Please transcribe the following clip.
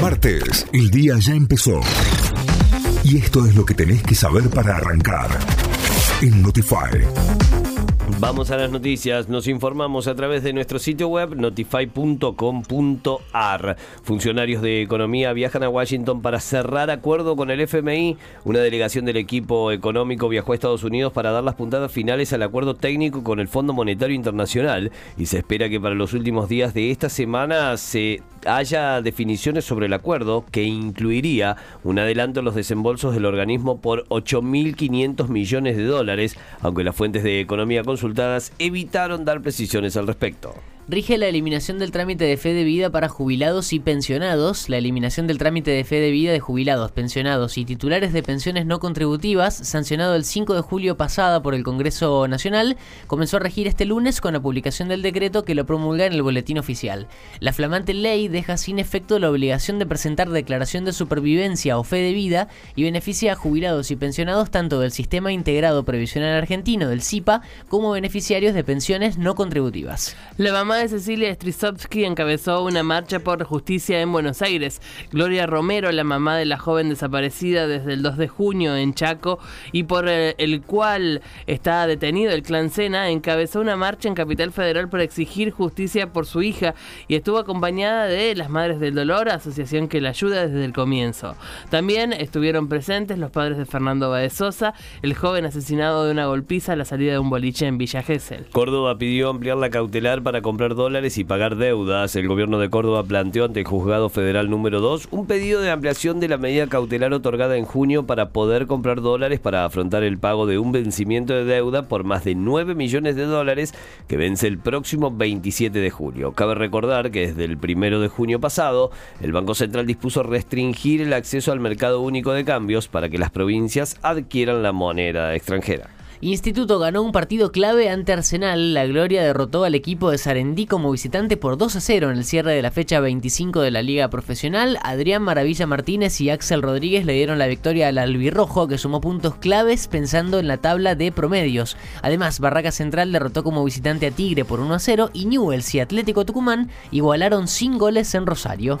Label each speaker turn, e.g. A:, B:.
A: Martes, el día ya empezó. Y esto es lo que tenés que saber para arrancar. En Notify.
B: Vamos a las noticias. Nos informamos a través de nuestro sitio web notify.com.ar. Funcionarios de economía viajan a Washington para cerrar acuerdo con el FMI. Una delegación del equipo económico viajó a Estados Unidos para dar las puntadas finales al acuerdo técnico con el Fondo Monetario Internacional y se espera que para los últimos días de esta semana se haya definiciones sobre el acuerdo que incluiría un adelanto en los desembolsos del organismo por 8.500 millones de dólares, aunque las fuentes de economía consultadas evitaron dar precisiones al respecto
C: rige la eliminación del trámite de fe de vida para jubilados y pensionados. La eliminación del trámite de fe de vida de jubilados, pensionados y titulares de pensiones no contributivas, sancionado el 5 de julio pasada por el Congreso Nacional, comenzó a regir este lunes con la publicación del decreto que lo promulga en el boletín oficial. La flamante ley deja sin efecto la obligación de presentar declaración de supervivencia o fe de vida y beneficia a jubilados y pensionados tanto del Sistema Integrado Previsional Argentino, del CIPA, como beneficiarios de pensiones no contributivas.
D: De Cecilia Strisovsky encabezó una marcha por justicia en Buenos Aires. Gloria Romero, la mamá de la joven desaparecida desde el 2 de junio en Chaco y por el, cual está detenido el clan Sena, encabezó una marcha en Capital Federal para exigir justicia por su hija y estuvo acompañada de las Madres del Dolor, asociación que la ayuda desde el comienzo. También estuvieron presentes los padres de Fernando Baez Sosa, el joven asesinado de una golpiza a la salida de un boliche en Villa Gesell.
B: Córdoba pidió ampliar la cautelar para comprar dólares y pagar deudas. El gobierno de Córdoba planteó ante el juzgado federal número 2 un pedido de ampliación de la medida cautelar otorgada en junio para poder comprar dólares para afrontar el pago de un vencimiento de deuda por más de 9 millones de dólares que vence el próximo 27 de julio. Cabe recordar que desde el primero de junio pasado, el Banco Central dispuso restringir el acceso al mercado único de cambios para que las provincias adquieran la moneda extranjera.
C: Instituto ganó un partido clave ante Arsenal. La Gloria derrotó al equipo de Sarendí como visitante por 2 a 0 en el cierre de la fecha 25 de la Liga Profesional. Adrián Maravilla Martínez y Axel Rodríguez le dieron la victoria al albirrojo que sumó puntos claves pensando en la tabla de promedios. Además, Barraca Central derrotó como visitante a Tigre por 1 a 0 y Newells y Atlético Tucumán igualaron sin goles en Rosario.